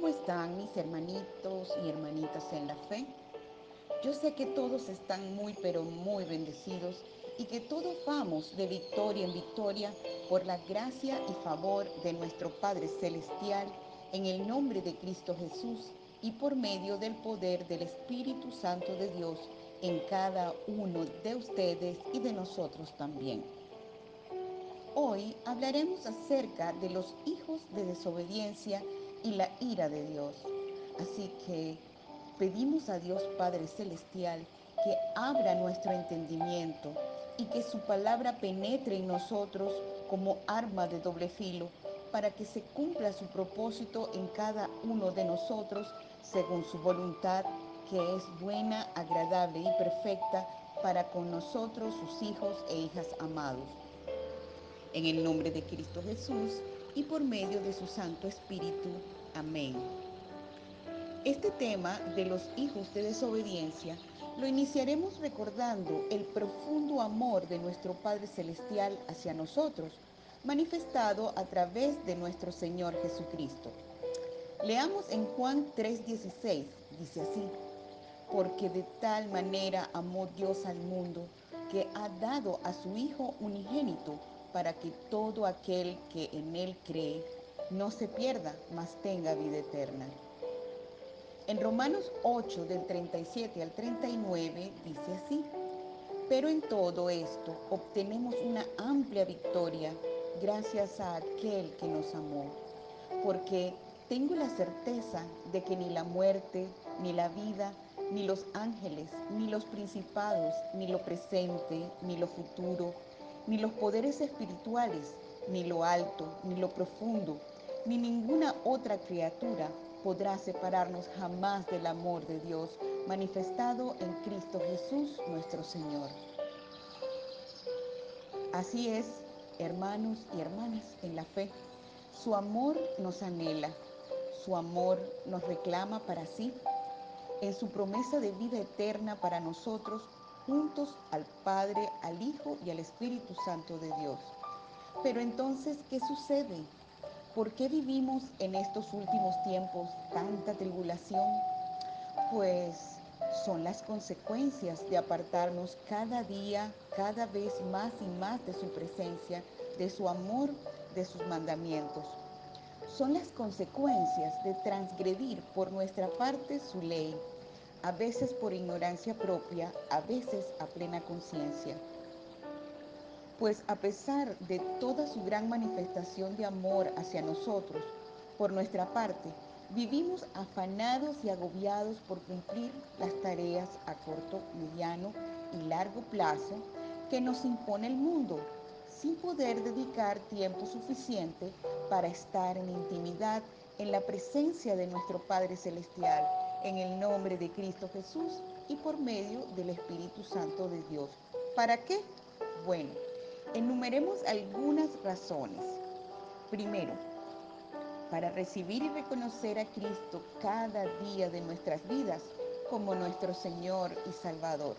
¿Cómo están mis hermanitos y hermanitas en la fe? Yo sé que todos están muy pero muy bendecidos y que todos vamos de victoria en victoria por la gracia y favor de nuestro Padre Celestial en el nombre de Cristo Jesús y por medio del poder del Espíritu Santo de Dios en cada uno de ustedes y de nosotros también. Hoy hablaremos acerca de los hijos de desobediencia y la ira de Dios. Así que pedimos a Dios Padre Celestial que abra nuestro entendimiento y que su palabra penetre en nosotros como arma de doble filo para que se cumpla su propósito en cada uno de nosotros según su voluntad, que es buena, agradable y perfecta para con nosotros, sus hijos e hijas amados. En el nombre de Cristo Jesús y por medio de su Santo Espíritu. Amén. Este tema de los hijos de desobediencia lo iniciaremos recordando el profundo amor de nuestro Padre Celestial hacia nosotros, manifestado a través de nuestro Señor Jesucristo. Leamos en Juan 3:16, dice así, porque de tal manera amó Dios al mundo que ha dado a su Hijo unigénito para que todo aquel que en Él cree no se pierda, mas tenga vida eterna. En Romanos 8 del 37 al 39 dice así, pero en todo esto obtenemos una amplia victoria gracias a aquel que nos amó, porque tengo la certeza de que ni la muerte, ni la vida, ni los ángeles, ni los principados, ni lo presente, ni lo futuro, ni los poderes espirituales, ni lo alto, ni lo profundo, ni ninguna otra criatura podrá separarnos jamás del amor de Dios manifestado en Cristo Jesús nuestro Señor. Así es, hermanos y hermanas en la fe, su amor nos anhela, su amor nos reclama para sí, en su promesa de vida eterna para nosotros, juntos al Padre, al Hijo y al Espíritu Santo de Dios. Pero entonces, ¿qué sucede? ¿Por qué vivimos en estos últimos tiempos tanta tribulación? Pues son las consecuencias de apartarnos cada día, cada vez más y más de su presencia, de su amor, de sus mandamientos. Son las consecuencias de transgredir por nuestra parte su ley, a veces por ignorancia propia, a veces a plena conciencia. Pues a pesar de toda su gran manifestación de amor hacia nosotros, por nuestra parte, vivimos afanados y agobiados por cumplir las tareas a corto, mediano y largo plazo que nos impone el mundo, sin poder dedicar tiempo suficiente para estar en intimidad en la presencia de nuestro Padre Celestial, en el nombre de Cristo Jesús y por medio del Espíritu Santo de Dios. ¿Para qué? Bueno, Enumeremos algunas razones. Primero, para recibir y reconocer a Cristo cada día de nuestras vidas como nuestro Señor y Salvador.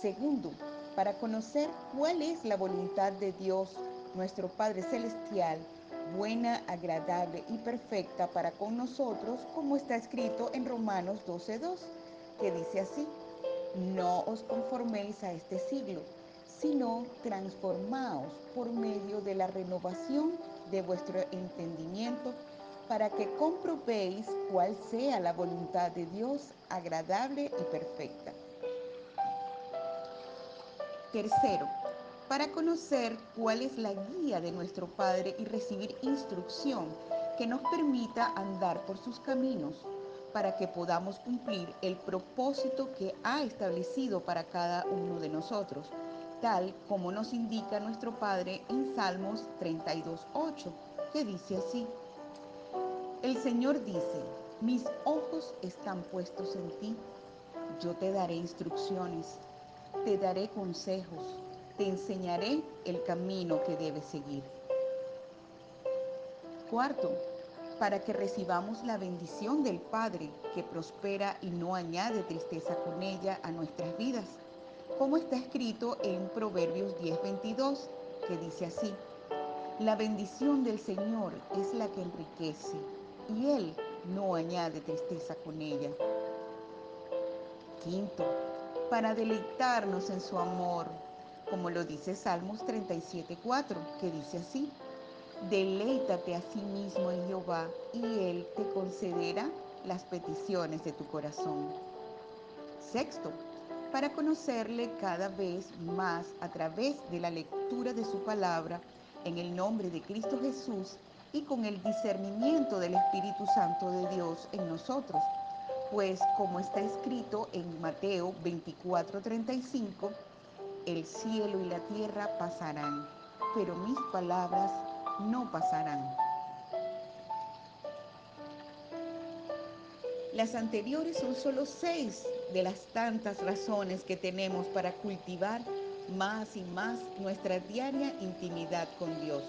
Segundo, para conocer cuál es la voluntad de Dios, nuestro Padre Celestial, buena, agradable y perfecta para con nosotros, como está escrito en Romanos 12.2, que dice así, no os conforméis a este siglo sino transformaos por medio de la renovación de vuestro entendimiento para que comprobéis cuál sea la voluntad de Dios agradable y perfecta. Tercero, para conocer cuál es la guía de nuestro Padre y recibir instrucción que nos permita andar por sus caminos, para que podamos cumplir el propósito que ha establecido para cada uno de nosotros tal como nos indica nuestro Padre en Salmos 32.8, que dice así, el Señor dice, mis ojos están puestos en ti, yo te daré instrucciones, te daré consejos, te enseñaré el camino que debes seguir. Cuarto, para que recibamos la bendición del Padre que prospera y no añade tristeza con ella a nuestras vidas como está escrito en Proverbios 10:22, que dice así, la bendición del Señor es la que enriquece, y Él no añade tristeza con ella. Quinto, para deleitarnos en su amor, como lo dice Salmos 37.4, que dice así, deleítate a sí mismo en Jehová y Él te concederá las peticiones de tu corazón. Sexto, para conocerle cada vez más a través de la lectura de su palabra en el nombre de Cristo Jesús y con el discernimiento del Espíritu Santo de Dios en nosotros. Pues como está escrito en Mateo 24:35, el cielo y la tierra pasarán, pero mis palabras no pasarán. Las anteriores son solo seis de las tantas razones que tenemos para cultivar más y más nuestra diaria intimidad con Dios.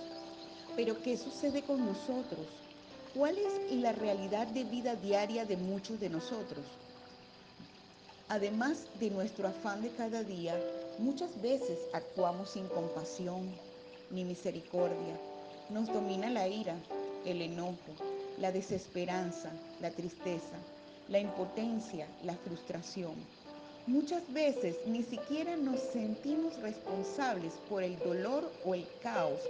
Pero ¿qué sucede con nosotros? ¿Cuál es la realidad de vida diaria de muchos de nosotros? Además de nuestro afán de cada día, muchas veces actuamos sin compasión ni misericordia. Nos domina la ira, el enojo, la desesperanza, la tristeza, la impotencia, la frustración. Muchas veces ni siquiera nos sentimos responsables por el dolor o el caos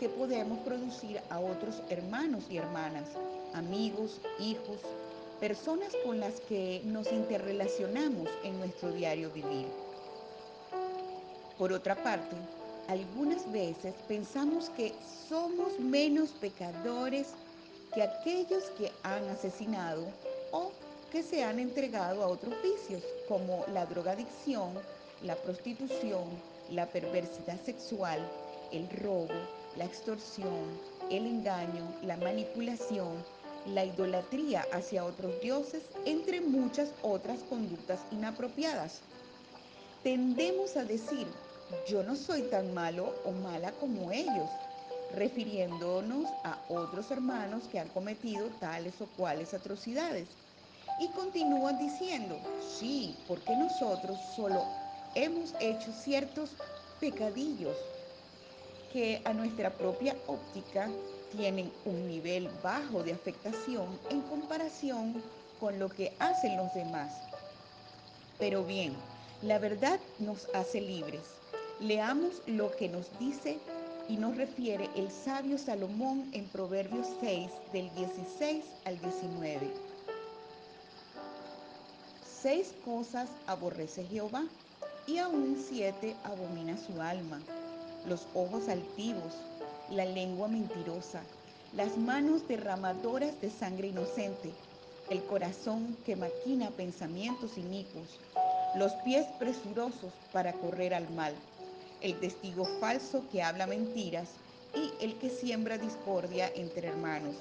que podemos producir a otros hermanos y hermanas, amigos, hijos, personas con las que nos interrelacionamos en nuestro diario vivir. Por otra parte, algunas veces pensamos que somos menos pecadores que aquellos que han asesinado o que se han entregado a otros vicios como la drogadicción, la prostitución, la perversidad sexual, el robo, la extorsión, el engaño, la manipulación, la idolatría hacia otros dioses, entre muchas otras conductas inapropiadas. Tendemos a decir, yo no soy tan malo o mala como ellos, refiriéndonos a otros hermanos que han cometido tales o cuales atrocidades. Y continúan diciendo, sí, porque nosotros solo hemos hecho ciertos pecadillos que a nuestra propia óptica tienen un nivel bajo de afectación en comparación con lo que hacen los demás. Pero bien, la verdad nos hace libres. Leamos lo que nos dice y nos refiere el sabio Salomón en Proverbios 6 del 16 al 19. Seis cosas aborrece Jehová y aún siete abomina su alma. Los ojos altivos, la lengua mentirosa, las manos derramadoras de sangre inocente, el corazón que maquina pensamientos inicuos, los pies presurosos para correr al mal, el testigo falso que habla mentiras y el que siembra discordia entre hermanos.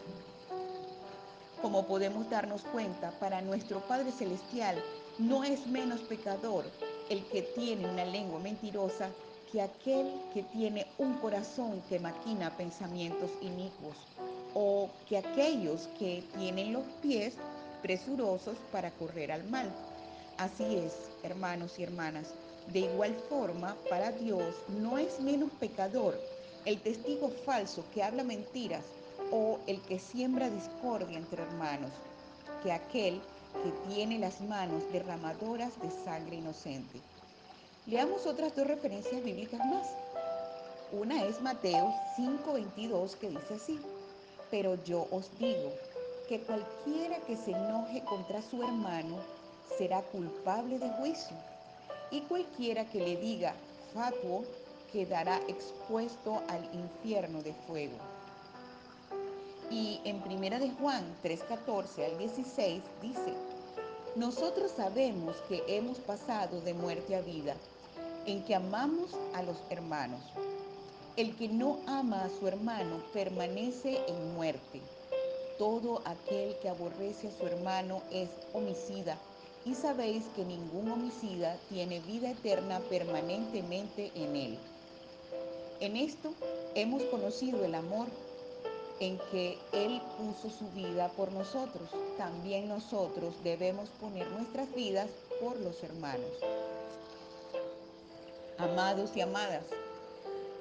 Como podemos darnos cuenta, para nuestro Padre Celestial no es menos pecador el que tiene una lengua mentirosa que aquel que tiene un corazón que maquina pensamientos inicuos, o que aquellos que tienen los pies presurosos para correr al mal. Así es, hermanos y hermanas, de igual forma, para Dios no es menos pecador el testigo falso que habla mentiras o el que siembra discordia entre hermanos, que aquel que tiene las manos derramadoras de sangre inocente. Leamos otras dos referencias bíblicas más. Una es Mateo 5:22 que dice así, pero yo os digo que cualquiera que se enoje contra su hermano será culpable de juicio, y cualquiera que le diga fatuo quedará expuesto al infierno de fuego. Y en Primera de Juan 3:14 al 16 dice, nosotros sabemos que hemos pasado de muerte a vida, en que amamos a los hermanos. El que no ama a su hermano permanece en muerte. Todo aquel que aborrece a su hermano es homicida, y sabéis que ningún homicida tiene vida eterna permanentemente en él. En esto hemos conocido el amor en que Él puso su vida por nosotros, también nosotros debemos poner nuestras vidas por los hermanos. Amados y amadas,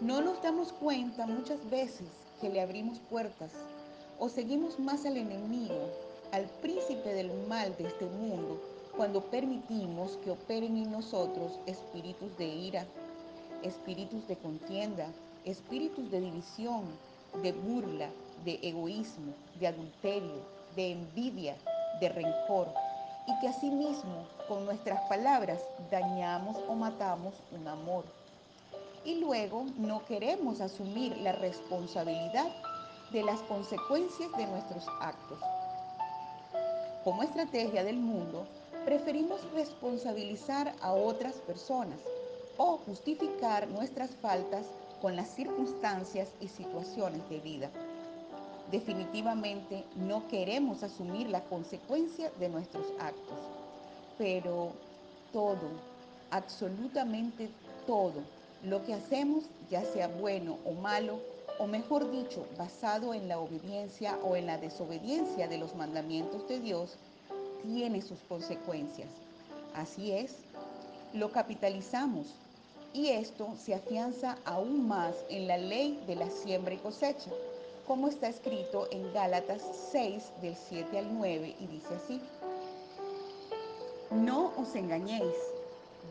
no nos damos cuenta muchas veces que le abrimos puertas o seguimos más al enemigo al príncipe del mal de este mundo cuando permitimos que operen en nosotros espíritus de ira, espíritus de contienda, espíritus de división, de burla, de egoísmo, de adulterio, de envidia, de rencor, y que asimismo con nuestras palabras dañamos o matamos un amor. Y luego no queremos asumir la responsabilidad de las consecuencias de nuestros actos. Como estrategia del mundo, preferimos responsabilizar a otras personas o justificar nuestras faltas con las circunstancias y situaciones de vida. Definitivamente no queremos asumir la consecuencia de nuestros actos, pero todo, absolutamente todo, lo que hacemos, ya sea bueno o malo, o mejor dicho, basado en la obediencia o en la desobediencia de los mandamientos de Dios, tiene sus consecuencias. Así es, lo capitalizamos y esto se afianza aún más en la ley de la siembra y cosecha como está escrito en Gálatas 6 del 7 al 9 y dice así, no os engañéis,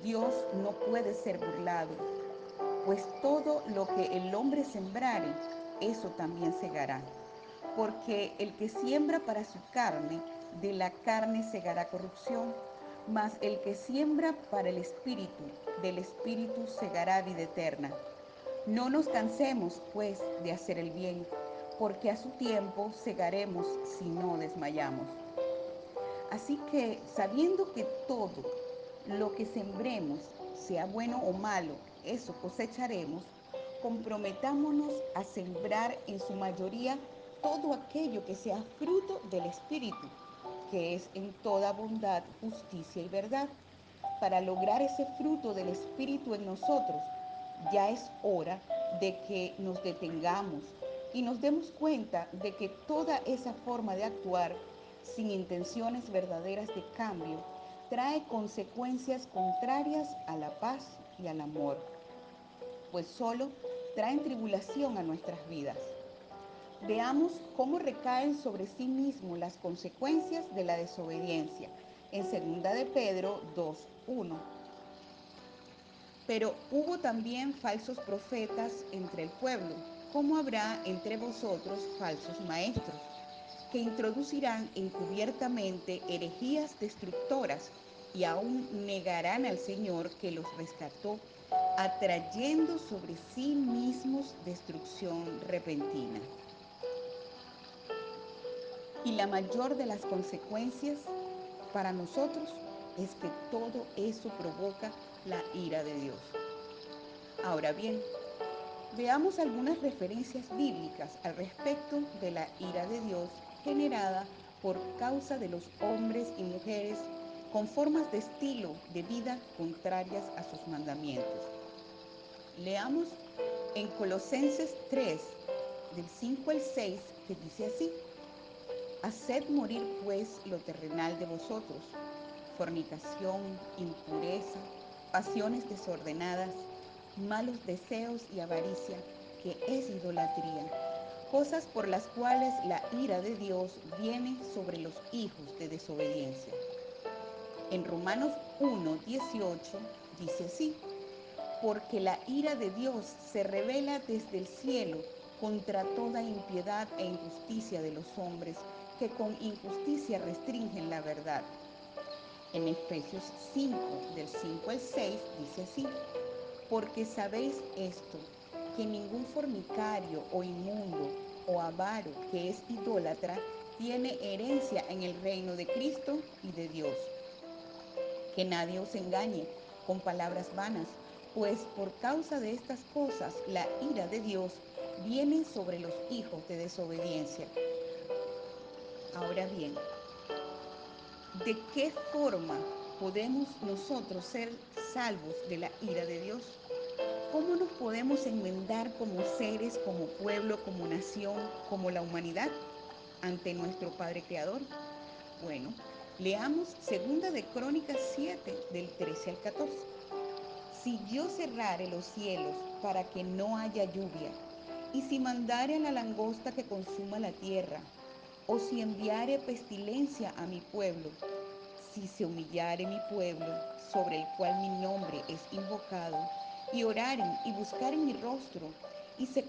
Dios no puede ser burlado, pues todo lo que el hombre sembrare, eso también segará. Porque el que siembra para su carne, de la carne segará corrupción, mas el que siembra para el espíritu, del espíritu segará vida eterna. No nos cansemos, pues, de hacer el bien porque a su tiempo segaremos si no desmayamos. Así que sabiendo que todo lo que sembremos, sea bueno o malo, eso cosecharemos, comprometámonos a sembrar en su mayoría todo aquello que sea fruto del Espíritu, que es en toda bondad, justicia y verdad. Para lograr ese fruto del Espíritu en nosotros, ya es hora de que nos detengamos, y nos demos cuenta de que toda esa forma de actuar sin intenciones verdaderas de cambio trae consecuencias contrarias a la paz y al amor, pues solo traen tribulación a nuestras vidas. Veamos cómo recaen sobre sí mismo las consecuencias de la desobediencia en 2 de Pedro 2.1. Pero hubo también falsos profetas entre el pueblo como habrá entre vosotros falsos maestros, que introducirán encubiertamente herejías destructoras y aún negarán al Señor que los rescató, atrayendo sobre sí mismos destrucción repentina. Y la mayor de las consecuencias para nosotros es que todo eso provoca la ira de Dios. Ahora bien, Veamos algunas referencias bíblicas al respecto de la ira de Dios generada por causa de los hombres y mujeres con formas de estilo de vida contrarias a sus mandamientos. Leamos en Colosenses 3, del 5 al 6, que dice así, Haced morir pues lo terrenal de vosotros, fornicación, impureza, pasiones desordenadas, malos deseos y avaricia, que es idolatría, cosas por las cuales la ira de Dios viene sobre los hijos de desobediencia. En Romanos 1, 18 dice así, porque la ira de Dios se revela desde el cielo contra toda impiedad e injusticia de los hombres que con injusticia restringen la verdad. En Efesios 5, del 5 al 6, dice así, porque sabéis esto, que ningún fornicario o inmundo o avaro que es idólatra tiene herencia en el reino de Cristo y de Dios. Que nadie os engañe con palabras vanas, pues por causa de estas cosas la ira de Dios viene sobre los hijos de desobediencia. Ahora bien, ¿de qué forma podemos nosotros ser salvos de la ira de Dios? ¿Cómo nos podemos enmendar como seres, como pueblo, como nación, como la humanidad ante nuestro Padre Creador? Bueno, leamos segunda de Crónicas 7 del 13 al 14. Si yo cerrare los cielos para que no haya lluvia, y si mandare a la langosta que consuma la tierra, o si enviare pestilencia a mi pueblo, si se humillare mi pueblo, sobre el cual mi nombre es invocado, y oraren y buscaren mi rostro, y se,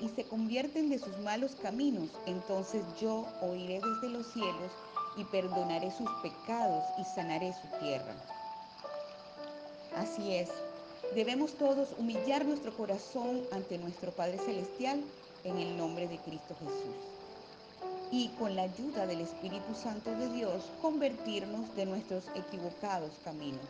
y se convierten de sus malos caminos, entonces yo oiré desde los cielos y perdonaré sus pecados y sanaré su tierra. Así es, debemos todos humillar nuestro corazón ante nuestro Padre Celestial en el nombre de Cristo Jesús. Y con la ayuda del Espíritu Santo de Dios, convertirnos de nuestros equivocados caminos.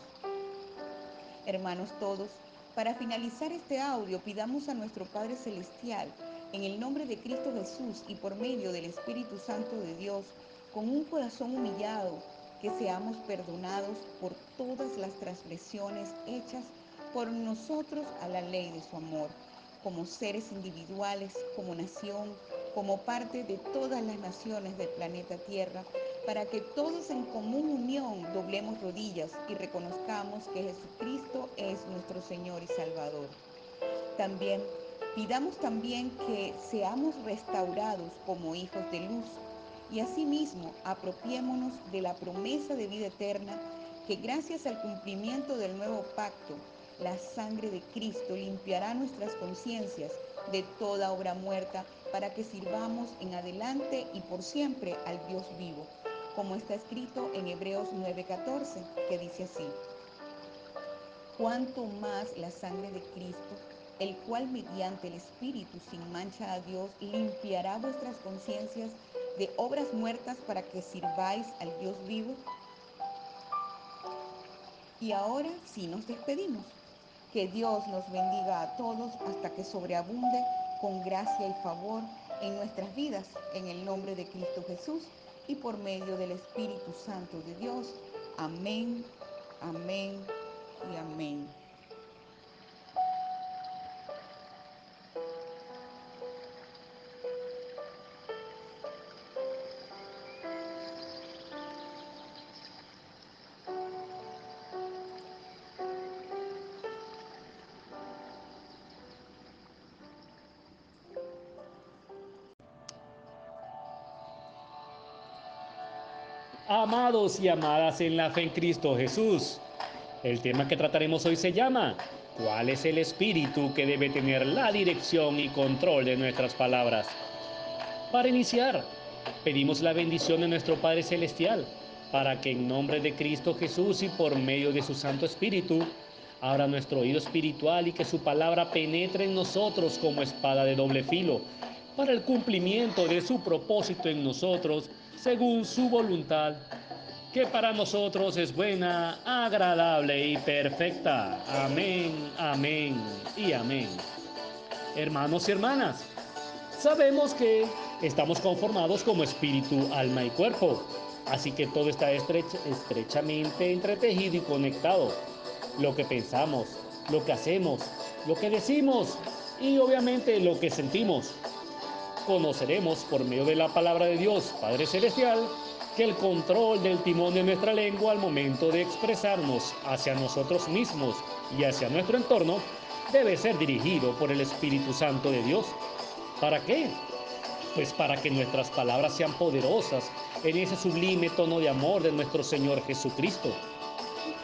Hermanos todos, para finalizar este audio, pidamos a nuestro Padre Celestial, en el nombre de Cristo Jesús y por medio del Espíritu Santo de Dios, con un corazón humillado, que seamos perdonados por todas las transgresiones hechas por nosotros a la ley de su amor, como seres individuales, como nación, como parte de todas las naciones del planeta Tierra, para que todos en común unión doblemos rodillas y reconozcamos que Jesucristo es nuestro Señor y Salvador. También pidamos también que seamos restaurados como hijos de luz y asimismo apropiémonos de la promesa de vida eterna que gracias al cumplimiento del nuevo pacto, la sangre de Cristo limpiará nuestras conciencias de toda obra muerta para que sirvamos en adelante y por siempre al Dios vivo como está escrito en Hebreos 9:14, que dice así, cuanto más la sangre de Cristo, el cual mediante el Espíritu sin mancha a Dios limpiará vuestras conciencias de obras muertas para que sirváis al Dios vivo. Y ahora sí nos despedimos. Que Dios nos bendiga a todos hasta que sobreabunde con gracia y favor en nuestras vidas, en el nombre de Cristo Jesús y por medio del Espíritu Santo de Dios. Amén, amén y amén. Amados y amadas en la fe en Cristo Jesús, el tema que trataremos hoy se llama ¿Cuál es el espíritu que debe tener la dirección y control de nuestras palabras? Para iniciar, pedimos la bendición de nuestro Padre Celestial para que en nombre de Cristo Jesús y por medio de su Santo Espíritu, abra nuestro oído espiritual y que su palabra penetre en nosotros como espada de doble filo para el cumplimiento de su propósito en nosotros según su voluntad, que para nosotros es buena, agradable y perfecta. Amén, amén y amén. Hermanos y hermanas, sabemos que estamos conformados como espíritu, alma y cuerpo, así que todo está estrechamente entretejido y conectado. Lo que pensamos, lo que hacemos, lo que decimos y obviamente lo que sentimos conoceremos por medio de la palabra de Dios, Padre Celestial, que el control del timón de nuestra lengua al momento de expresarnos hacia nosotros mismos y hacia nuestro entorno debe ser dirigido por el Espíritu Santo de Dios. ¿Para qué? Pues para que nuestras palabras sean poderosas en ese sublime tono de amor de nuestro Señor Jesucristo,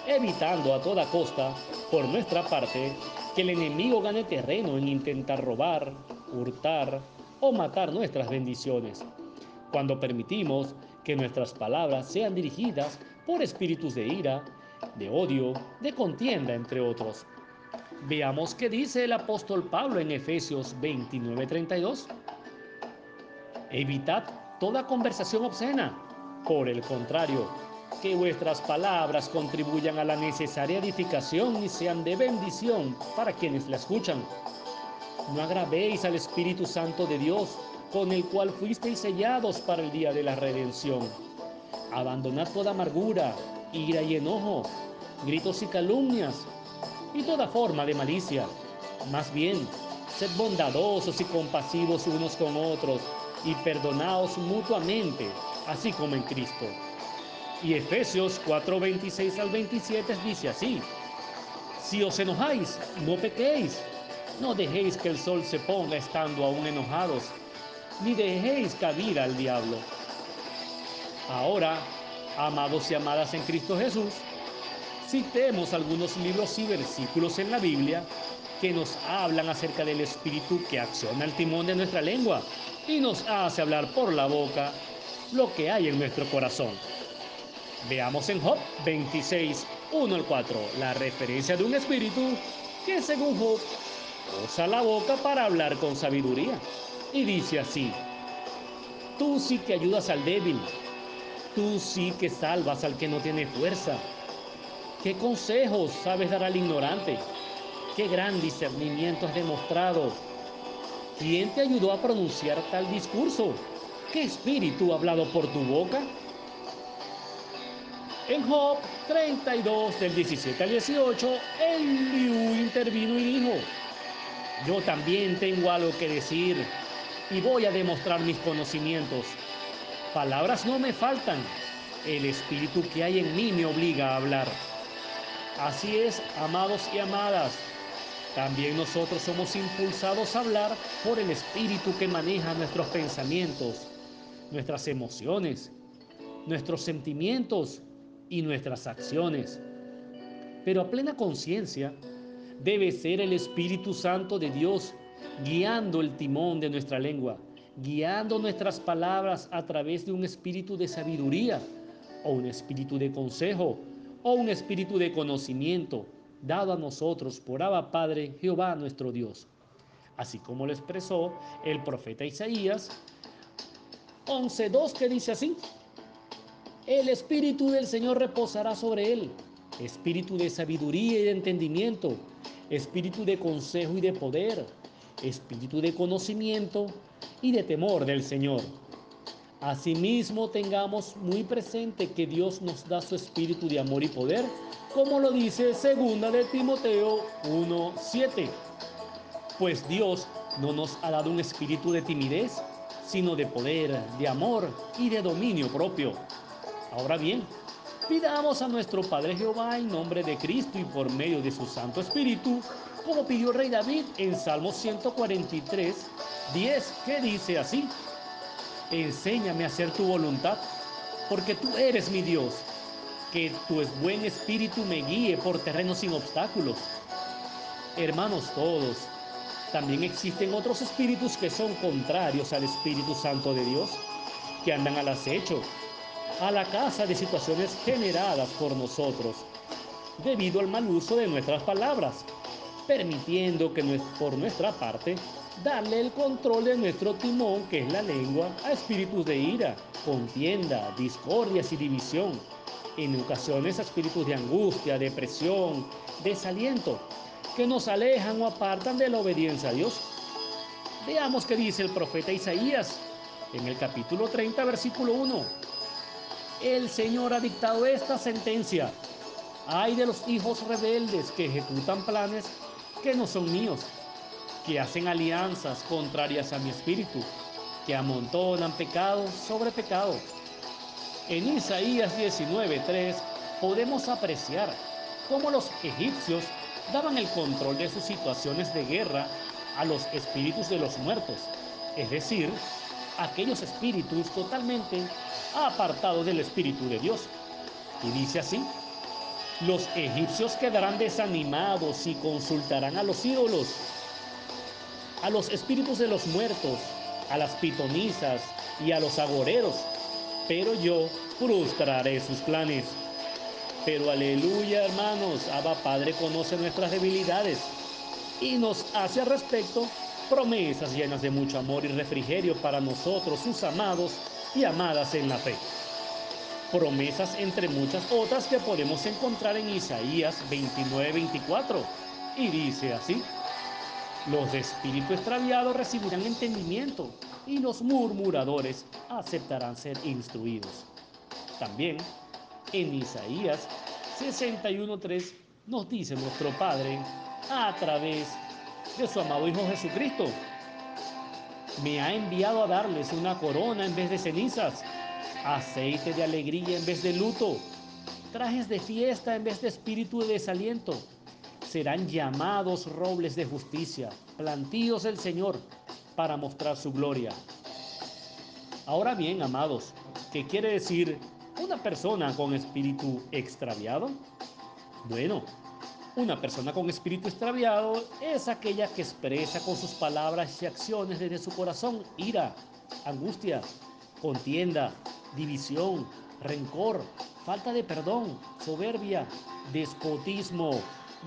evitando a toda costa, por nuestra parte, que el enemigo gane terreno en intentar robar, hurtar, o matar nuestras bendiciones, cuando permitimos que nuestras palabras sean dirigidas por espíritus de ira, de odio, de contienda, entre otros. Veamos qué dice el apóstol Pablo en Efesios 29:32. Evitad toda conversación obscena. Por el contrario, que vuestras palabras contribuyan a la necesaria edificación y sean de bendición para quienes la escuchan no agravéis al Espíritu Santo de Dios, con el cual fuisteis sellados para el día de la redención. Abandonad toda amargura, ira y enojo, gritos y calumnias, y toda forma de malicia. Más bien, sed bondadosos y compasivos unos con otros, y perdonaos mutuamente, así como en Cristo. Y Efesios 4, 26 al 27 dice así, si os enojáis, no pequéis. No dejéis que el sol se ponga estando aún enojados, ni dejéis cabida al diablo. Ahora, amados y amadas en Cristo Jesús, citemos algunos libros y versículos en la Biblia que nos hablan acerca del Espíritu que acciona el timón de nuestra lengua y nos hace hablar por la boca lo que hay en nuestro corazón. Veamos en Job 26, 1 al 4, la referencia de un espíritu que según Job usa la boca para hablar con sabiduría. Y dice así, tú sí que ayudas al débil, tú sí que salvas al que no tiene fuerza. ¿Qué consejos sabes dar al ignorante? ¿Qué gran discernimiento has demostrado? ¿Quién te ayudó a pronunciar tal discurso? ¿Qué espíritu ha hablado por tu boca? En Job 32, del 17 al 18, Eliú intervino y dijo, yo también tengo algo que decir y voy a demostrar mis conocimientos. Palabras no me faltan, el espíritu que hay en mí me obliga a hablar. Así es, amados y amadas, también nosotros somos impulsados a hablar por el espíritu que maneja nuestros pensamientos, nuestras emociones, nuestros sentimientos y nuestras acciones. Pero a plena conciencia debe ser el Espíritu Santo de Dios guiando el timón de nuestra lengua, guiando nuestras palabras a través de un espíritu de sabiduría o un espíritu de consejo o un espíritu de conocimiento dado a nosotros por Abba Padre Jehová nuestro Dios. Así como lo expresó el profeta Isaías 11.2 que dice así, el Espíritu del Señor reposará sobre él, espíritu de sabiduría y de entendimiento, espíritu de consejo y de poder, espíritu de conocimiento y de temor del Señor. Asimismo, tengamos muy presente que Dios nos da su espíritu de amor y poder, como lo dice segunda de Timoteo 1:7. Pues Dios no nos ha dado un espíritu de timidez, sino de poder, de amor y de dominio propio. Ahora bien, pidamos a nuestro Padre Jehová en nombre de Cristo y por medio de su Santo Espíritu, como pidió el rey David en Salmo 143, 10, que dice así, enséñame a hacer tu voluntad, porque tú eres mi Dios, que tu buen espíritu me guíe por terrenos sin obstáculos. Hermanos todos, también existen otros espíritus que son contrarios al Espíritu Santo de Dios, que andan al acecho a la casa de situaciones generadas por nosotros, debido al mal uso de nuestras palabras, permitiendo que por nuestra parte darle el control de nuestro timón, que es la lengua, a espíritus de ira, contienda, discordias y división, en ocasiones a espíritus de angustia, depresión, desaliento, que nos alejan o apartan de la obediencia a Dios. Veamos qué dice el profeta Isaías en el capítulo 30, versículo 1 el Señor ha dictado esta sentencia. Hay de los hijos rebeldes que ejecutan planes que no son míos, que hacen alianzas contrarias a mi espíritu, que amontonan pecado sobre pecado. En Isaías 19:3 podemos apreciar cómo los egipcios daban el control de sus situaciones de guerra a los espíritus de los muertos, es decir, aquellos espíritus totalmente apartados del Espíritu de Dios. Y dice así, los egipcios quedarán desanimados y consultarán a los ídolos, a los espíritus de los muertos, a las pitonizas y a los agoreros, pero yo frustraré sus planes. Pero aleluya, hermanos, Abba Padre conoce nuestras debilidades y nos hace al respecto promesas llenas de mucho amor y refrigerio para nosotros, sus amados y amadas en la fe. Promesas entre muchas otras que podemos encontrar en Isaías 29-24. Y dice así, los de espíritu extraviado recibirán entendimiento y los murmuradores aceptarán ser instruidos. También en Isaías 61.3 nos dice nuestro Padre a través de su amado Hijo Jesucristo, me ha enviado a darles una corona en vez de cenizas, aceite de alegría en vez de luto, trajes de fiesta en vez de espíritu de desaliento. Serán llamados robles de justicia, plantíos del Señor, para mostrar su gloria. Ahora bien, amados, ¿qué quiere decir una persona con espíritu extraviado? Bueno, una persona con espíritu extraviado es aquella que expresa con sus palabras y acciones desde su corazón ira, angustia, contienda, división, rencor, falta de perdón, soberbia, despotismo,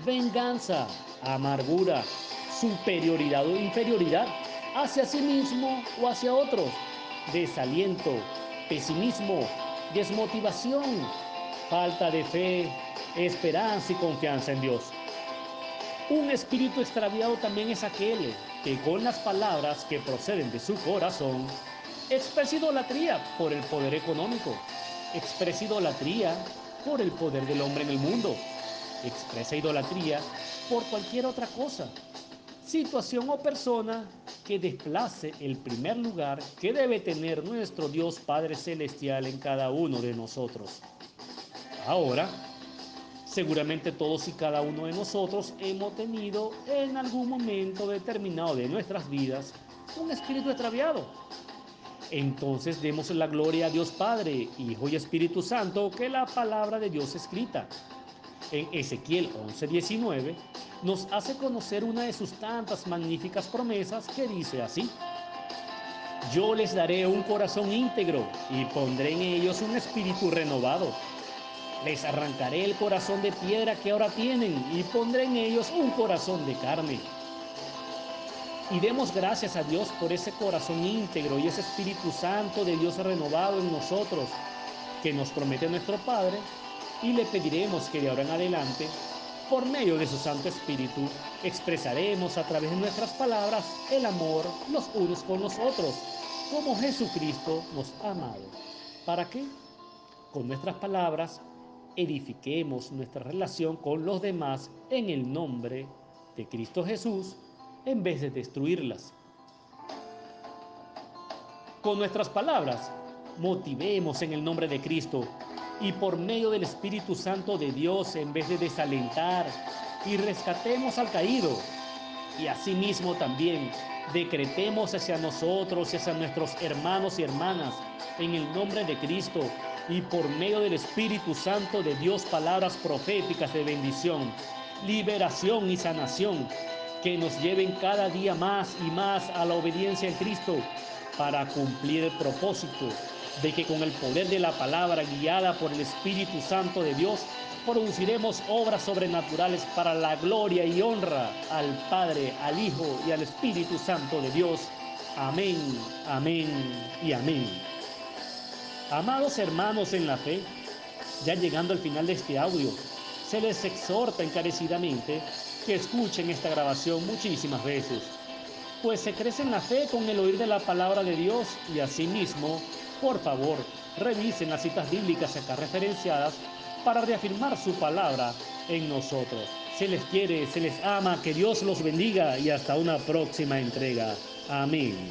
venganza, amargura, superioridad o inferioridad hacia sí mismo o hacia otros, desaliento, pesimismo, desmotivación, falta de fe, esperanza y confianza en Dios. Un espíritu extraviado también es aquel que con las palabras que proceden de su corazón expresa idolatría por el poder económico, expresa idolatría por el poder del hombre en el mundo, expresa idolatría por cualquier otra cosa, situación o persona que desplace el primer lugar que debe tener nuestro Dios Padre Celestial en cada uno de nosotros. Ahora, seguramente todos y cada uno de nosotros hemos tenido en algún momento determinado de nuestras vidas un espíritu extraviado. Entonces demos la gloria a Dios Padre, Hijo y Espíritu Santo, que la palabra de Dios escrita en Ezequiel 11:19 nos hace conocer una de sus tantas magníficas promesas que dice así. Yo les daré un corazón íntegro y pondré en ellos un espíritu renovado. Les arrancaré el corazón de piedra que ahora tienen y pondré en ellos un corazón de carne. Y demos gracias a Dios por ese corazón íntegro y ese Espíritu Santo de Dios renovado en nosotros, que nos promete nuestro Padre, y le pediremos que de ahora en adelante por medio de su Santo Espíritu, expresaremos a través de nuestras palabras el amor los unos con los otros, como Jesucristo nos ha amado. ¿Para qué? Con nuestras palabras edifiquemos nuestra relación con los demás en el nombre de Cristo Jesús, en vez de destruirlas. Con nuestras palabras motivemos en el nombre de Cristo y por medio del Espíritu Santo de Dios en vez de desalentar y rescatemos al caído. Y asimismo también decretemos hacia nosotros y hacia nuestros hermanos y hermanas en el nombre de Cristo y por medio del Espíritu Santo de Dios palabras proféticas de bendición, liberación y sanación que nos lleven cada día más y más a la obediencia en Cristo para cumplir el propósito de que con el poder de la palabra guiada por el Espíritu Santo de Dios, produciremos obras sobrenaturales para la gloria y honra al Padre, al Hijo y al Espíritu Santo de Dios. Amén, amén y amén. Amados hermanos en la fe, ya llegando al final de este audio, se les exhorta encarecidamente que escuchen esta grabación muchísimas veces, pues se crece en la fe con el oír de la palabra de Dios y asimismo por favor, revisen las citas bíblicas acá referenciadas para reafirmar su palabra en nosotros. Se les quiere, se les ama, que Dios los bendiga y hasta una próxima entrega. Amén.